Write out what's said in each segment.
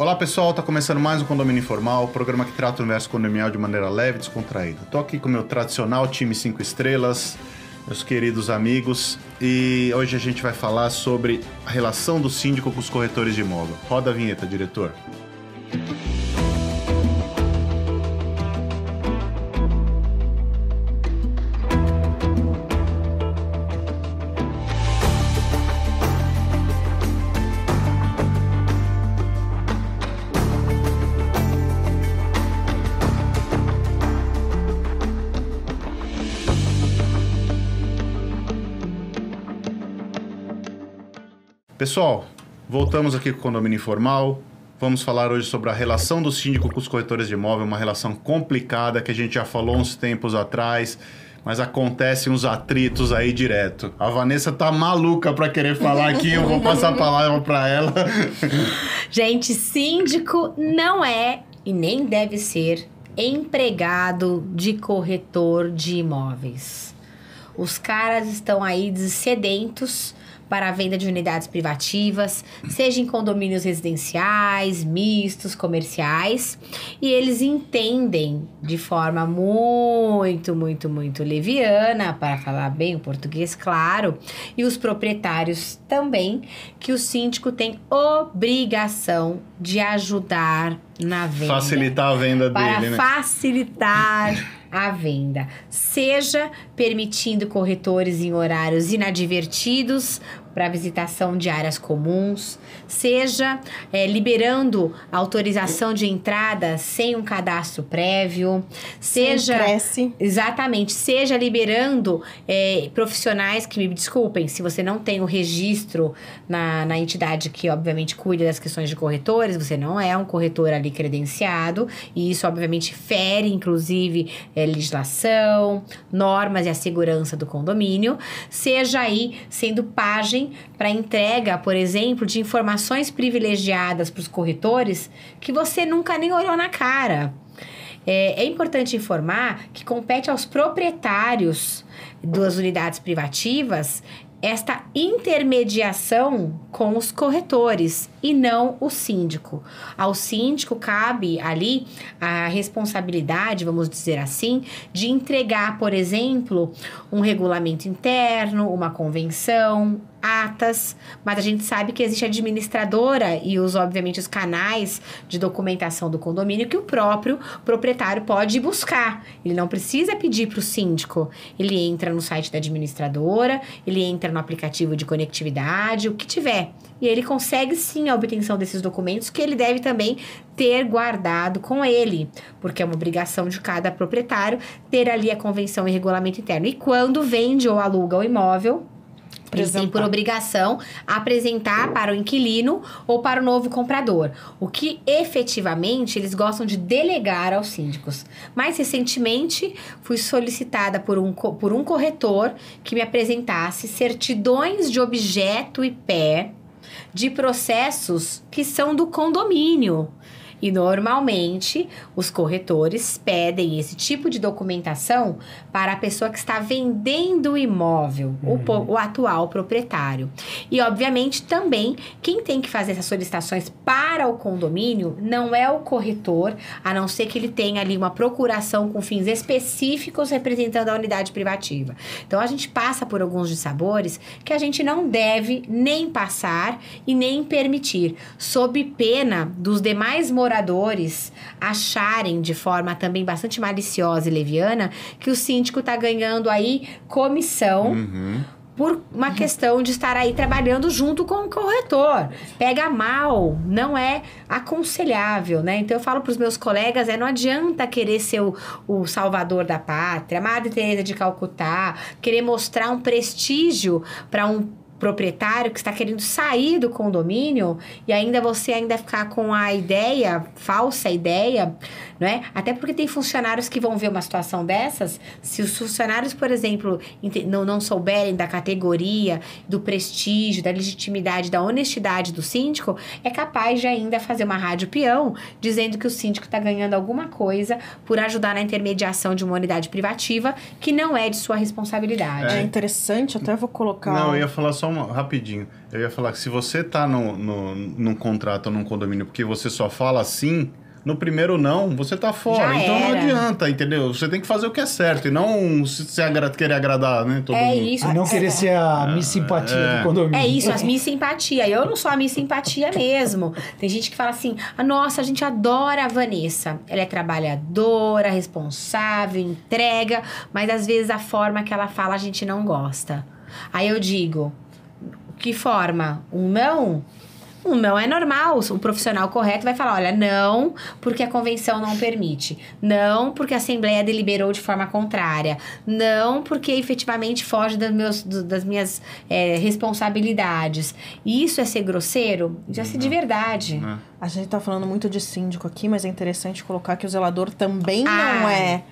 Olá pessoal, tá começando mais um Condomínio Informal, programa que trata o universo condominial de maneira leve e descontraída. Tô aqui com meu tradicional time 5 estrelas, meus queridos amigos, e hoje a gente vai falar sobre a relação do síndico com os corretores de imóvel. Roda a vinheta, diretor. Pessoal, voltamos aqui com o Condomínio Informal. Vamos falar hoje sobre a relação do síndico com os corretores de imóvel, uma relação complicada que a gente já falou uns tempos atrás, mas acontecem uns atritos aí direto. A Vanessa tá maluca para querer falar aqui, eu vou passar a palavra para ela. Gente, síndico não é e nem deve ser empregado de corretor de imóveis. Os caras estão aí sedentos para a venda de unidades privativas, seja em condomínios residenciais, mistos, comerciais, e eles entendem de forma muito, muito, muito leviana, para falar bem o português, claro, e os proprietários também, que o síndico tem obrigação de ajudar na venda. Facilitar a venda para dele, né? facilitar a venda, seja permitindo corretores em horários inadvertidos para visitação de áreas comuns, seja é, liberando autorização de entrada sem um cadastro prévio, seja cresce. exatamente, seja liberando é, profissionais que me desculpem se você não tem o registro na, na entidade que obviamente cuida das questões de corretores, você não é um corretor ali credenciado e isso obviamente fere inclusive é, legislação, normas e a segurança do condomínio, seja aí sendo página para entrega, por exemplo, de informações privilegiadas para os corretores que você nunca nem olhou na cara. É, é, importante informar que compete aos proprietários das unidades privativas esta intermediação com os corretores e não o síndico. Ao síndico cabe ali a responsabilidade, vamos dizer assim, de entregar, por exemplo, um regulamento interno, uma convenção, atas, mas a gente sabe que existe a administradora e os obviamente os canais de documentação do condomínio que o próprio proprietário pode buscar. Ele não precisa pedir para o síndico. Ele entra no site da administradora, ele entra no aplicativo de conectividade, o que tiver. E ele consegue sim a obtenção desses documentos que ele deve também ter guardado com ele, porque é uma obrigação de cada proprietário ter ali a convenção e regulamento interno. E quando vende ou aluga o imóvel, eles têm por obrigação apresentar para o inquilino ou para o novo comprador. O que efetivamente eles gostam de delegar aos síndicos. Mais recentemente, fui solicitada por um, por um corretor que me apresentasse certidões de objeto e pé de processos que são do condomínio. E normalmente os corretores pedem esse tipo de documentação para a pessoa que está vendendo o imóvel, uhum. o, o, atual proprietário. E obviamente também quem tem que fazer essas solicitações para o condomínio não é o corretor, a não ser que ele tenha ali uma procuração com fins específicos representando a unidade privativa. Então a gente passa por alguns dissabores que a gente não deve nem passar e nem permitir, sob pena dos demais moradores moradores acharem de forma também bastante maliciosa e leviana que o síndico está ganhando aí comissão. Uhum por uma questão de estar aí trabalhando junto com o corretor. Pega mal, não é aconselhável, né? Então eu falo para os meus colegas, é não adianta querer ser o, o salvador da pátria, Madre Teresa de Calcutá, querer mostrar um prestígio para um proprietário que está querendo sair do condomínio e ainda você ainda ficar com a ideia, falsa ideia, não é? Até porque tem funcionários que vão ver uma situação dessas, se os funcionários, por exemplo, não, não souberem da categoria, do prestígio, da legitimidade, da honestidade do síndico, é capaz de ainda fazer uma rádio peão dizendo que o síndico está ganhando alguma coisa por ajudar na intermediação de uma unidade privativa que não é de sua responsabilidade. É interessante, até vou colocar. Não, eu ia falar só uma, rapidinho. Eu ia falar que se você tá no, no, num contrato ou num condomínio porque você só fala assim, no primeiro não, você tá fora. Já então não era. adianta, entendeu? Você tem que fazer o que é certo e não se, se agra- querer agradar, né? Todo É mundo. isso. E não querer ser a Miss Simpatia é. do condomínio. É isso, as Miss Simpatia. Eu não sou a Miss Simpatia mesmo. Tem gente que fala assim: ah, nossa, a gente adora a Vanessa. Ela é trabalhadora, responsável, entrega, mas às vezes a forma que ela fala a gente não gosta. Aí eu digo: que forma? Um não? Não é normal. O profissional correto vai falar: olha, não, porque a convenção não permite. Não, porque a Assembleia deliberou de forma contrária. Não, porque efetivamente foge das, meus, das minhas é, responsabilidades. Isso é ser grosseiro? Já se de verdade. Né? A gente tá falando muito de síndico aqui, mas é interessante colocar que o zelador também Ah. não é,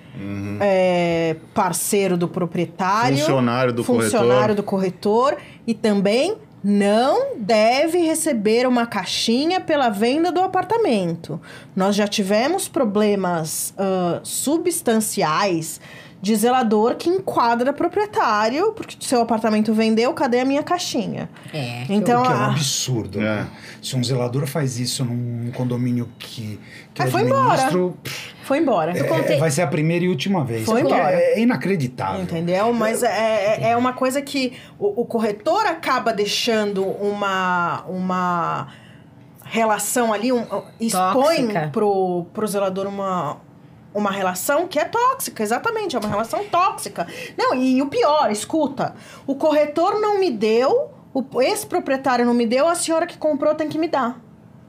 é, parceiro do proprietário, Funcionário do funcionário corretor. do corretor e também não deve receber uma caixinha pela venda do apartamento. Nós já tivemos problemas ah, substanciais de zelador que enquadra proprietário, porque seu apartamento vendeu, cadê a minha caixinha? É. Então, O que é um a- absurdo. É. né? Se um zelador faz isso num condomínio que, que Ah, eu foi embora. Foi embora. é- contei- vai ser a primeira e última vez. Foi porque embora. É inacreditável. Entendeu? Mas é, é, é uma coisa que o, o corretor acaba deixando uma, uma relação ali, um, expõe pro, pro zelador uma, uma relação que é tóxica, exatamente, é uma relação tóxica. Não, e o pior, escuta, o corretor não me deu, o ex-proprietário não me deu, a senhora que comprou tem que me dar.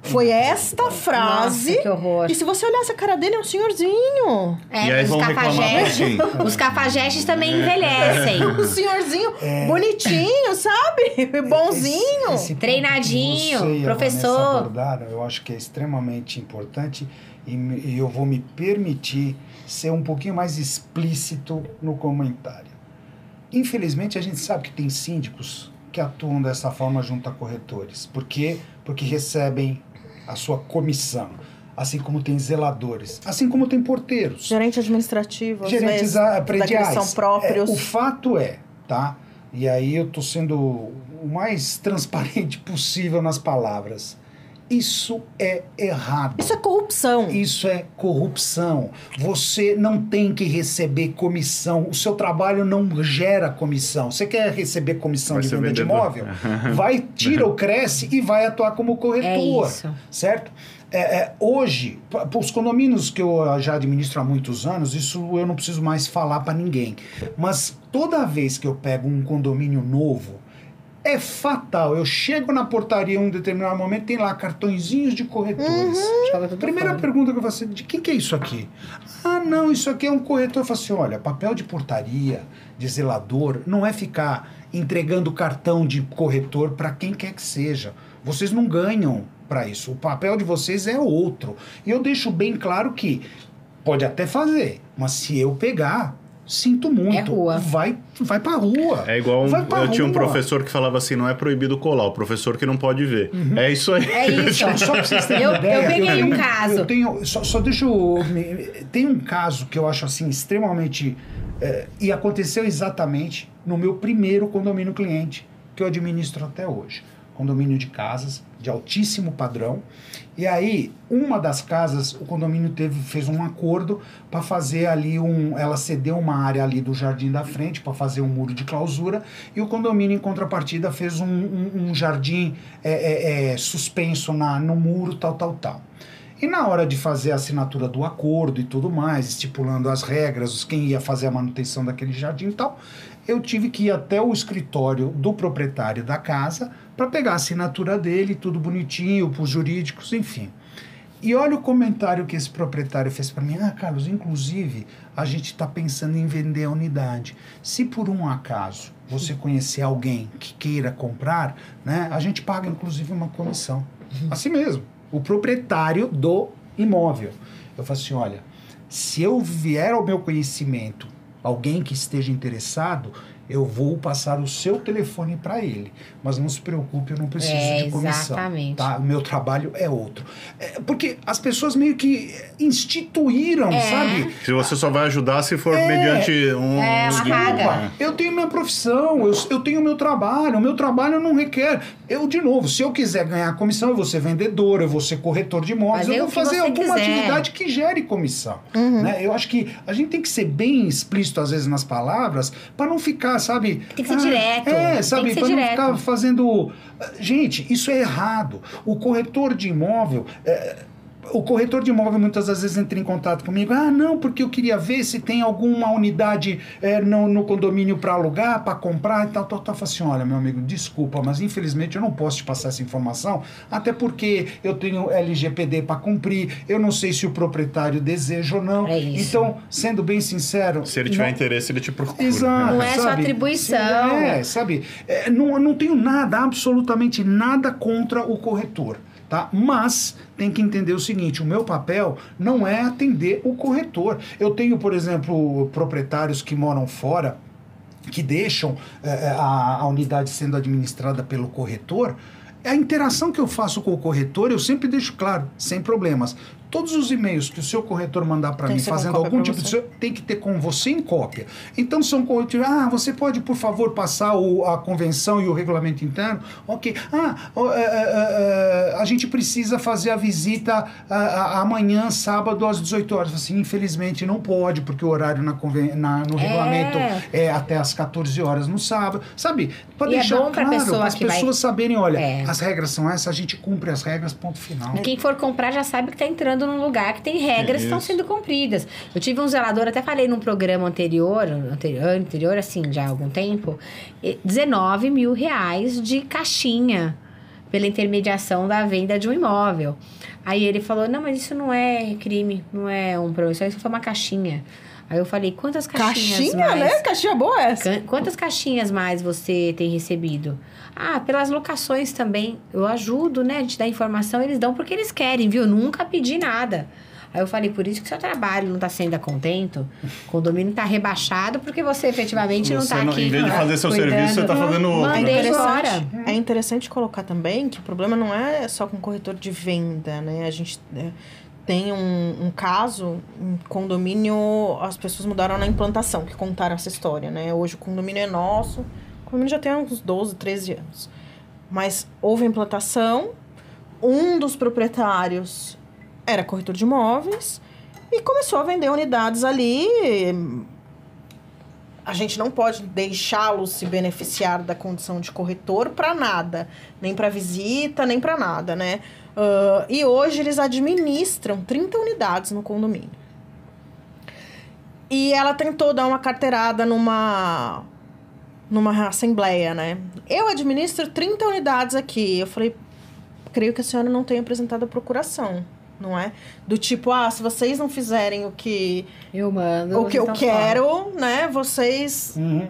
Foi esta frase. Nossa, que horror. E se você olhasse a cara dele, é um senhorzinho. É, E aí os cafajestes, assim. os cafajestes também envelhecem. Um senhorzinho bonitinho, sabe? Bonzinho. Esse- esse Treinadinho, você professor. Eu acho que é extremamente importante e, e eu vou me permitir ser um pouquinho mais explícito no comentário. Infelizmente, a gente sabe que tem síndicos que atuam dessa forma junto a corretores. Por quê? Porque recebem a sua comissão. Assim como tem zeladores, assim como tem porteiros Gerente administrativo, gerentes vezes, prediais. são próprios. É, o fato é, tá? E aí eu tô sendo o mais transparente possível nas palavras. Isso é errado. Isso é corrupção. Isso é corrupção. Você não tem que receber comissão. O seu trabalho não gera comissão. Você quer receber comissão Vai de venda de imóvel? Vai, tira ou cresce e vai atuar como corretor. É isso. Certo? É, é, hoje, pa- para os condomínios que eu já administro há muitos anos, isso eu não preciso mais falar para ninguém. Mas toda vez que eu pego um condomínio novo, é fatal. Eu chego na portaria em um determinado momento, tem lá cartõezinhos de corretores. Tudo Primeira fora. pergunta que eu faço, de quem que é isso aqui? Ah, não, isso aqui é um corretor. Eu falo assim, olha, papel de portaria, de zelador, não é ficar entregando cartão de corretor para quem quer que seja. Vocês não ganham para isso. O papel de vocês é outro. E eu deixo bem claro que pode até fazer, mas se eu pegar, sinto muito. É rua. Vai, vai pra rua. É igual um- eu tinha um professor que falava assim, não é proibido colar, o professor que não pode ver. É isso aí. É isso. Só pra vocês terem Eu- ideia. eu peguei um tenho- caso. Eu tenho, só, só deixa eu. me- Tem um caso que eu acho assim extremamente. eh, e aconteceu exatamente no meu primeiro condomínio cliente, que eu administro até hoje. Condomínio de casas de altíssimo padrão. E aí, uma das casas, o condomínio teve, fez um acordo para fazer ali um. Ela cedeu uma área ali do jardim da frente para fazer um muro de clausura. E o condomínio, em contrapartida, fez um, um- um jardim é, é, é, suspenso na, no muro, tal, tal, tal. E na hora de fazer a assinatura do acordo e tudo mais, estipulando as regras, quem ia fazer a manutenção daquele jardim e tal, eu tive que ir até o escritório do proprietário da casa para pegar a assinatura dele, tudo bonitinho, para os jurídicos, enfim. E olha o comentário que esse proprietário fez para mim. Ah, Carlos, inclusive, a gente está pensando em vender a unidade. Se por um acaso você conhecer alguém que queira comprar, né, a gente paga inclusive uma comissão. Assim mesmo. O proprietário do imóvel. Eu falo assim: olha, se eu vier ao meu conhecimento alguém que esteja interessado, eu vou passar o seu telefone para ele. Mas não se preocupe, eu não preciso É, de comissão. exatamente. Tá? O meu trabalho é outro. É, porque as pessoas meio que instituíram, É. sabe? Se você só vai ajudar se for É. mediante um. É, uma um-. Eu tenho minha profissão, eu, eu tenho meu trabalho, o meu trabalho não requer. Eu, de novo, se eu quiser ganhar comissão, eu vou ser vendedor, eu vou ser corretor de imóveis, eu vou fazer alguma quiser. atividade que gere comissão. Né? Eu acho que a gente tem que ser bem explícito, às vezes, nas palavras, para não ficar, sabe. Tem que ser direto, É, sabe, para não ficar fazendo. Gente, isso é errado. O corretor de imóvel. é, o corretor de imóvel muitas das vezes entra em contato comigo. Ah, não, porque eu queria ver se tem alguma unidade é, no, no condomínio para alugar, para comprar e tal, tal, tal. Eu falo assim: olha, meu amigo, desculpa, mas infelizmente eu não posso te passar essa informação, até porque eu tenho LGPD para cumprir, eu não sei se o proprietário deseja ou não. É isso. Então, sendo bem sincero. Se ele tiver não- interesse, ele te procura. Exato. Não é sua atribuição. É, sabe? É, não, não tenho nada, absolutamente nada contra o corretor. Tá? Mas tem que entender o seguinte: o meu papel não é atender o corretor. Eu tenho, por exemplo, proprietários que moram fora que deixam eh, a, a unidade sendo administrada pelo corretor. A interação que eu faço com o corretor, eu sempre deixo claro, sem problemas. Todos os e-mails que o seu corretor mandar para mim fazendo algum tipo de você. tem que ter com você em cópia. Então são corretores, ah, você pode por favor passar o- a convenção e o regulamento interno? Ok. Ah, é, é, é, é, a gente precisa fazer a visita amanhã, sábado, às 18 horas. Assim, infelizmente não pode, porque o horário na, conven- na- no É. regulamento é até às 14 horas no sábado. Sabe? Para é deixar bom pra claro, pessoa as que vai- pessoas saberem, olha, É. as regras são essas, a gente cumpre as regras, ponto final. E quem for comprar já sabe que está entrando num lugar que tem regras que estão sendo cumpridas. Eu tive um zelador, até falei num programa anterior, anterior, anterior assim, já há algum tempo, e 19 mil reais de caixinha pela intermediação da venda de um imóvel. Aí ele falou, não, mas isso não é crime, não é um problema, isso foi uma caixinha. Aí eu falei, quantas caixinhas Caixinha, mais? né? Caixinha boa essa. Can- Quantas caixinhas mais você tem recebido? Ah, pelas locações também. Eu ajudo, né? A gente dá informação, eles dão porque eles querem, viu? Eu nunca pedi nada. Aí eu falei, por isso que seu trabalho não está sendo contento, o condomínio está rebaixado porque você efetivamente não Você está não- aqui. em vez de né, fazer seu cuidando. serviço, você tá fazendo outro, né? embora. É interessante colocar também que o problema não é só com corretor de venda, né? A gente é, tem um, um caso, um condomínio, as pessoas mudaram na implantação, que contaram essa história, né? Hoje o condomínio é nosso, o condomínio já tem uns 12, 13 anos. Mas houve implantação, um dos proprietários era corretor de imóveis e começou a vender unidades ali a gente não pode deixá-lo se beneficiar da condição de corretor para nada, nem para visita, nem para nada, né? Ah, e hoje eles administram 30 unidades no condomínio. E ela tentou dar uma carteirada numa numa assembleia, né? Eu administro 30 unidades aqui. Eu falei, creio que a senhora não tenha apresentado a procuração, não é? Do tipo, ah, se vocês não fizerem o que Eu mando. o que eu fora. quero, né? Vocês. Uhum.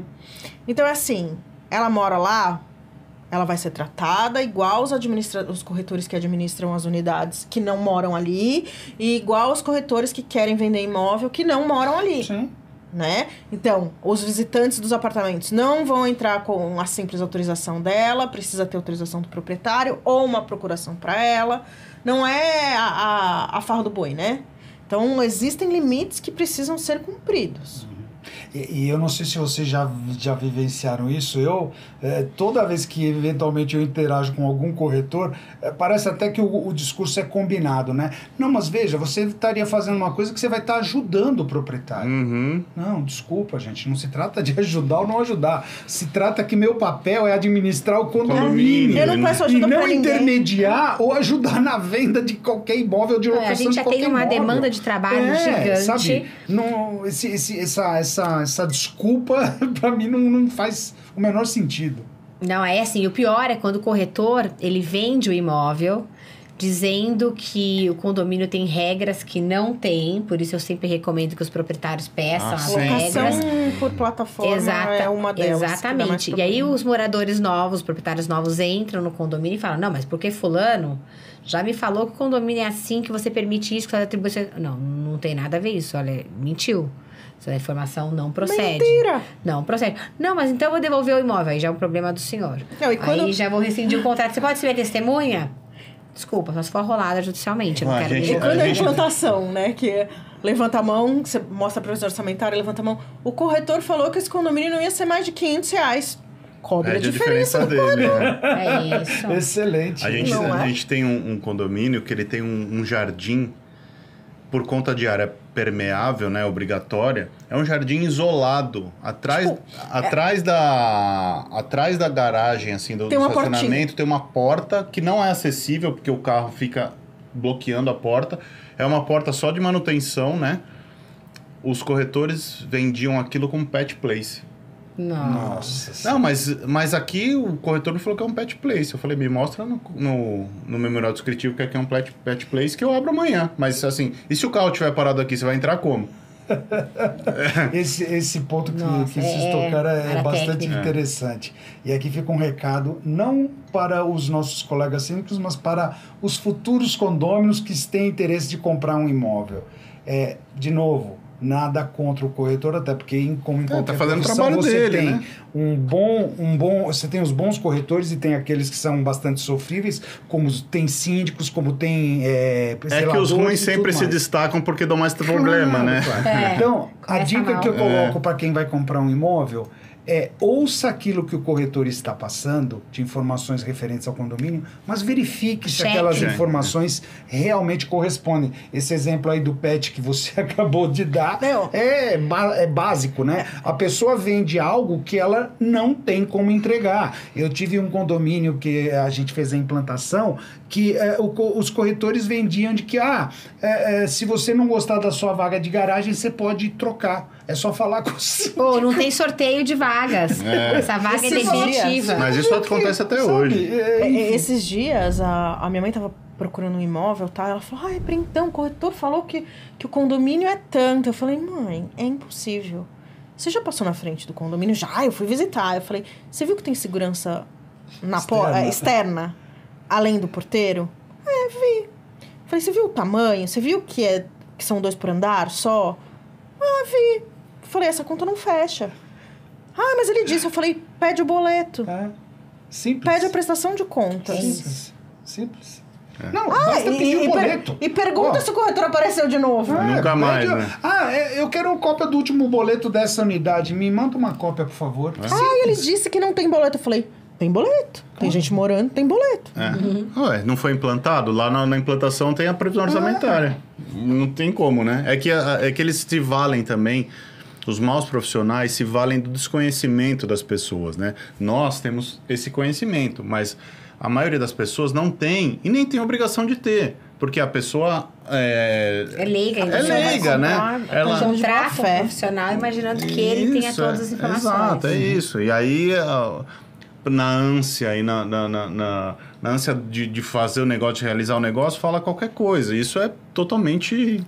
Então é assim, ela mora lá, ela vai ser tratada igual os, administra... os corretores que administram as unidades que não moram ali, e igual os corretores que querem vender imóvel que não moram ali, Sim. né? Então, os visitantes dos apartamentos não vão entrar com a simples autorização dela, precisa ter autorização do proprietário ou uma procuração para ela. Não é a, a, a farra do boi, né? Então, existem limites que precisam ser cumpridos. E, e eu não sei se vocês já, já vivenciaram isso. Eu, eh, toda vez que eventualmente eu interajo com algum corretor, eh, parece até que o, o discurso é combinado, né? Não, mas veja, você estaria fazendo uma coisa que você vai estar ajudando o proprietário. Uhum. Não, desculpa, gente. Não se trata de ajudar ou não ajudar. Se trata que meu papel é administrar o condomínio. Eu não peço E ajuda não pra ninguém. intermediar ou ajudar na venda de qualquer imóvel de É, locação a gente já qualquer tem uma imóvel. demanda de trabalho é, gigante. Sabe? Não, esse, esse, essa, essa, essa desculpa, pra mim, não, não faz o menor sentido. Não, é assim, o pior é quando o corretor, ele vende o imóvel dizendo que o condomínio tem regras que não tem, por isso eu sempre recomendo que os proprietários peçam Ah, as sim. Locação regras. por plataforma Exata- é uma delas. Exatamente. E aí os moradores novos, os proprietários novos entram no condomínio e falam: "Não, mas porque fulano já me falou que o condomínio é assim, que você permite isso, que as atribuições". Não, não tem nada a ver isso, olha, mentiu. Essa informação não procede. Mentira! Não procede. Não, mas então eu vou devolver o imóvel. Aí já é um problema do senhor. Não, e quando- Aí já vou rescindir o contrato. Você pode ser minha testemunha? Desculpa, só se for rolada judicialmente. Eu não Ah, quero gente, E quando A gente- implantação, né? Que levanta a mão, você mostra a previsão orçamentária, levanta a mão. O corretor falou que esse condomínio não ia ser mais de 500 reais. Cobre a Perde a diferença. diferença dele. né? É isso. Excelente. A gente, Não a é? gente tem um, um condomínio que ele tem um, um jardim por conta de área permeável, né, obrigatória. É um jardim isolado, atrás, Tipo, atrás da atrás da garagem assim do, Tem do estacionamento tem uma porta que não é acessível porque o carro fica bloqueando a porta. É uma porta só de manutenção, né? Os corretores vendiam aquilo como pet place. Nossa. Nossa. Não, mas, mas aqui o corretor me falou que é um pet place. Eu falei, me mostra no, no, no memorial descritivo que aqui é um pet, pet place que eu abro amanhã. Mas assim, e se o carro estiver parado aqui, você vai entrar como? Esse, esse ponto que, Nossa, que vocês é- tocaram é bastante técnica. interessante. E aqui fica um recado, não para os nossos colegas síndicos, mas para os futuros condôminos que têm interesse de comprar um imóvel. É, de novo, nada contra o corretor, até porque em, como em tá qualquer fazendo trabalho você dele, tem né? um bom, um bom, você tem os bons corretores e tem aqueles que são bastante sofríveis, como tem síndicos, como tem é, É que os ruins sempre se destacam porque dão mais problema, Claro, né? claro. É. Então, a dica mal. que eu É. coloco para quem vai comprar um imóvel é ouça aquilo que o corretor está passando de informações referentes ao condomínio, mas verifique se aquelas informações realmente correspondem. Esse exemplo aí do pet que você acabou de dar Não. é, é básico, né? A pessoa vende algo que ela não tem como entregar. Eu tive um condomínio que a gente fez a implantação que é, o os corretores vendiam de que, ah, é, é, se você não gostar da sua vaga de garagem, você pode trocar. É só falar com o síndico. Pô, não tem sorteio de vagas. É. Essa vaga é Esses definitiva. Mas isso acontece até Sabe? hoje. É, É, enfim. Esses dias, a, a minha mãe tava procurando um imóvel, tá? Ela falou, ai, então, o corretor falou que, que o condomínio é tanto. Eu falei, mãe, é impossível. Você já passou na frente do condomínio? Já, eu fui visitar. Eu falei, você viu que tem segurança na Externa. porta externa, além do porteiro? É, vi. Falei, você viu o tamanho? Você viu que, é, que são dois por andar só? Vi. Falei, essa conta não fecha. Ah, mas ele disse. Eu falei, pede o boleto. É. Simples. Pede a prestação de contas. Simples. Simples. É. Não, Ah, basta e, pedir o e per- boleto. e pergunta Ó. se o corretor apareceu de novo. É, Nunca mais, pede- né? Ah, é, eu quero uma cópia do último boleto dessa unidade. Me manda uma cópia, por favor. Ah, ele disse que não tem boleto. Eu falei, tem boleto. Tem gente morando, tem boleto. É. Ué, não foi implantado? Lá na, na implantação tem a previsão orçamentária. Não tem como, né? É que, é que eles se valem também, os maus profissionais se valem do desconhecimento das pessoas, né? Nós temos esse conhecimento, mas a maioria das pessoas não tem e nem tem obrigação de ter. Porque a pessoa é, É leiga, é então leiga, né? comprar, Ela, Contrata um profissional imaginando que ele tenha Isso, todas as é- informações. Exato, é isso. E aí, ah, na ânsia e na, na, na, na- na ânsia de, de fazer o negócio, de realizar o negócio, fala qualquer coisa. Isso é totalmente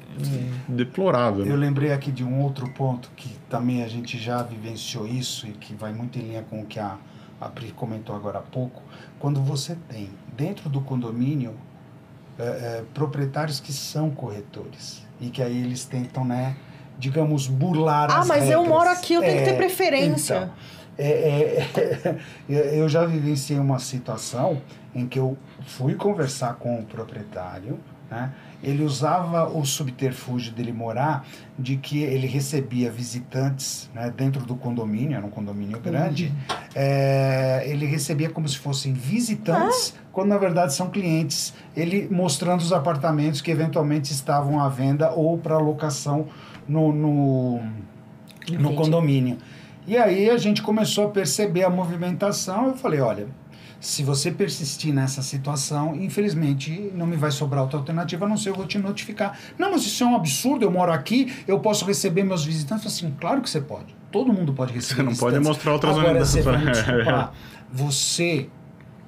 deplorável. Eu né? lembrei aqui de um outro ponto que também a gente já vivenciou isso e que vai muito em linha com o que a, a Pri comentou agora há pouco. Quando você tem dentro do condomínio é, é, proprietários que são corretores e que aí eles tentam, né, digamos, burlar Ah, as mas eu moro aqui, eu tenho que ter É, preferência. então, é, é, eu já vivenciei uma situação em que eu fui conversar com o proprietário, né? Ele usava o subterfúgio dele morar de que ele recebia visitantes né, dentro do condomínio, era um condomínio grande, é, ele recebia como se fossem visitantes, quando na verdade são clientes, ele mostrando os apartamentos que eventualmente estavam à venda ou para locação no, no, no condomínio. E aí a gente começou a perceber a movimentação. Eu falei, olha, se você persistir nessa situação, infelizmente não me vai sobrar outra alternativa, a não ser eu vou te notificar. Não, mas isso é um absurdo, eu moro aqui, eu posso receber meus visitantes. Eu falei assim, claro que você pode. Todo mundo pode receber Você não pode mostrar outras Agora, unidades. você vai desculpar, você,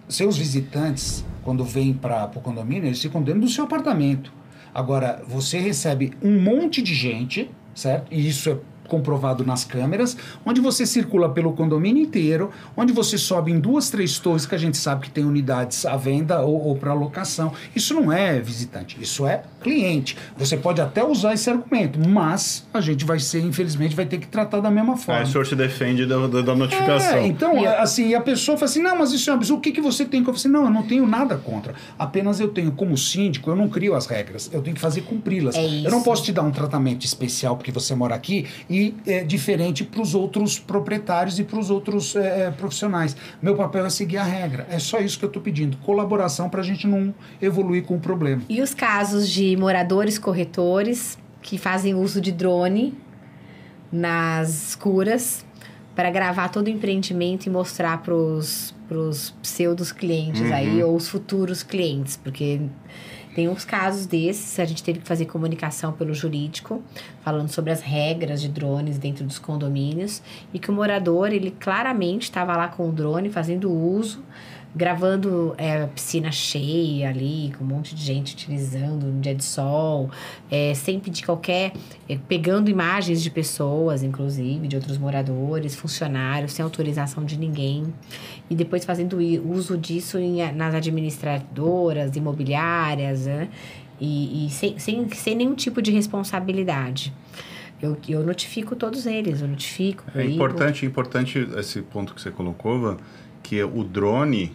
seus visitantes, quando vêm para o condomínio, eles ficam dentro do seu apartamento. Agora, você recebe um monte de gente, certo? E isso é comprovado nas câmeras, onde você circula pelo condomínio inteiro, onde você sobe em duas, três torres que a gente sabe que tem unidades à venda ou, ou para locação. Isso não é visitante, isso é cliente. Você pode até usar esse argumento, mas a gente vai ser, infelizmente, vai ter que tratar da mesma forma. Aí o senhor se defende da, da, da notificação. É, então, assim, a pessoa fala assim, não, mas isso é um absurdo, o que, que você tem? Eu falo assim, não, eu não tenho nada contra. Apenas eu tenho, como síndico, eu não crio as regras, eu tenho que fazer cumpri-las. É eu não posso te dar um tratamento especial porque você mora aqui e é diferente para os outros proprietários e para os outros é, é, profissionais. Meu papel é seguir a regra. É só isso que eu estou pedindo. Colaboração para a gente não evoluir com o problema. E os casos de moradores corretores que fazem uso de drone nas curas para gravar todo o empreendimento e mostrar para os pseudos clientes aí ou os futuros clientes, porque tem uns casos desses, a gente teve que fazer comunicação pelo jurídico, falando sobre as regras de drones dentro dos condomínios e que o morador, ele claramente estava lá com o drone fazendo uso, gravando é, piscina cheia ali, com um monte de gente utilizando no dia de sol, é, sem pedir qualquer. é, pegando imagens de pessoas, inclusive, de outros moradores, funcionários, sem autorização de ninguém. E depois fazendo uso disso em- nas administradoras, imobiliárias, né? E, e sem, sem, sem nenhum tipo de responsabilidade. Eu, eu notifico todos eles, eu notifico. É importante, importante esse ponto que você colocou, Van, que o drone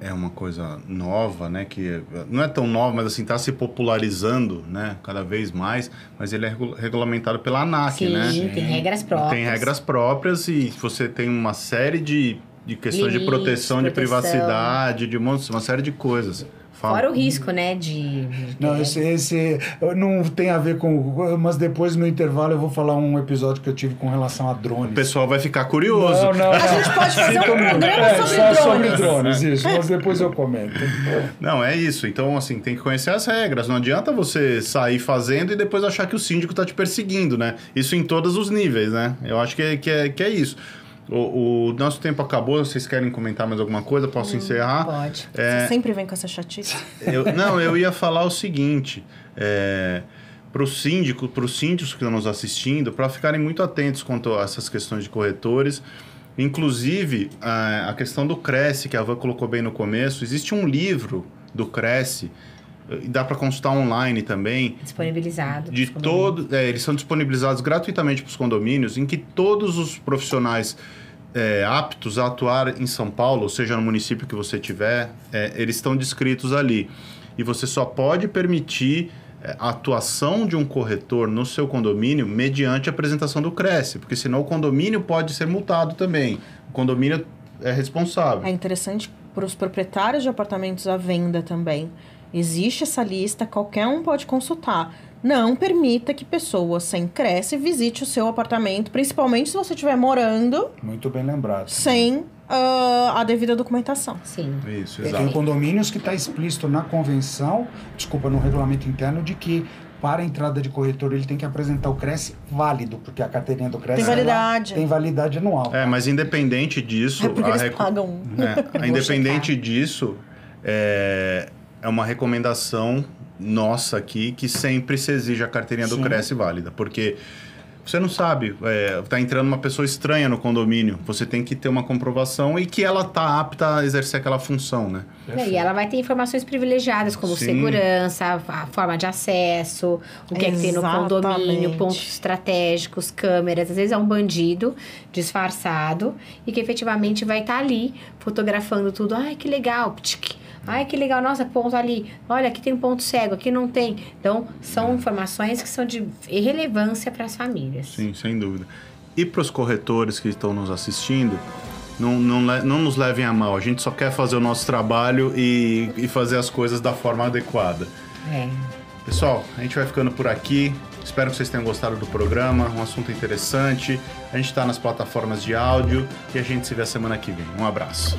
é uma coisa nova, né? Que não é tão nova, mas assim está se popularizando, né? Cada vez mais. Mas ele é regu- regulamentado pela ANAC, Sim, né? tem regras próprias. Tem regras próprias e você tem uma série de, de questões de proteção, de proteção. privacidade, de uma, uma série de coisas. Fala. Fora o risco, né, de... Não, esse, esse não tem a ver com. Mas depois no intervalo eu vou falar um episódio que eu tive com relação a drones. O pessoal vai ficar curioso. Não, não, A não. gente pode fazer um programa É, sobre só sobre drones. drones, isso. Mas depois eu comento. Não, é isso. Então, assim, tem que conhecer as regras. Não adianta você sair fazendo e depois achar que o síndico tá te perseguindo, né? Isso em todos os níveis, né? Eu acho que é, que é, que é isso. O, o nosso tempo acabou. Vocês querem comentar mais alguma coisa? Posso encerrar? Pode. Você sempre vem com essa chatice. Eu- não, eu ia falar o seguinte. É, para os síndicos, para os síndicos que estão nos assistindo, para ficarem muito atentos quanto a essas questões de corretores. Inclusive, a, a questão do Cresce, que a Van colocou bem no começo, existe um livro do Cresce, dá para consultar online também, Disponibilizado. de todo, é, eles são disponibilizados gratuitamente para os condomínios, em que todos os profissionais é, aptos a atuar em São Paulo, ou seja, no município que você tiver, é, eles estão descritos ali. E você só pode permitir é, a atuação de um corretor no seu condomínio mediante a apresentação do Cresce, porque senão o condomínio pode ser multado também. O condomínio é responsável. É interessante para os proprietários de apartamentos à venda também. Existe essa lista, qualquer um pode consultar. Não permita que pessoas sem Cresce visite o seu apartamento, principalmente se você estiver morando Muito bem lembrado. sem ah, a devida documentação. Sim. Isso, Tem exato. condomínios que está explícito na convenção, desculpa, no regulamento interno, de que para a entrada de corretor ele tem que apresentar o Cresce válido, porque a carteirinha do Cresce Tem ela validade. tem validade anual. É, mas independente disso, É porque a eles recu- pagam. É, independente disso, é, é uma recomendação nossa aqui que sempre se exige a carteirinha do Sim. Cresce válida, porque você não sabe, é, tá entrando uma pessoa estranha no condomínio, você tem que ter uma comprovação e que ela tá apta a exercer aquela função, né? E ela vai ter informações privilegiadas, como Sim. segurança, a forma de acesso, o que é que tem no Exatamente. condomínio, pontos estratégicos, câmeras. Às vezes é um bandido disfarçado e que efetivamente vai estar ali fotografando tudo. Ai, que legal. Ptic. Ai, que legal. Nossa, ponto ali. Olha, aqui tem um ponto cego, aqui não tem. Então, são informações que são de relevância para as famílias. Sim, sem dúvida. E para os corretores que estão nos assistindo, não, não, não nos levem a mal. A gente só quer fazer o nosso trabalho e, e fazer as coisas da forma adequada. É. Pessoal, a gente vai ficando por aqui. Espero que vocês tenham gostado do programa, um assunto interessante. A gente está nas plataformas de áudio e a gente se vê a semana que vem. Um abraço.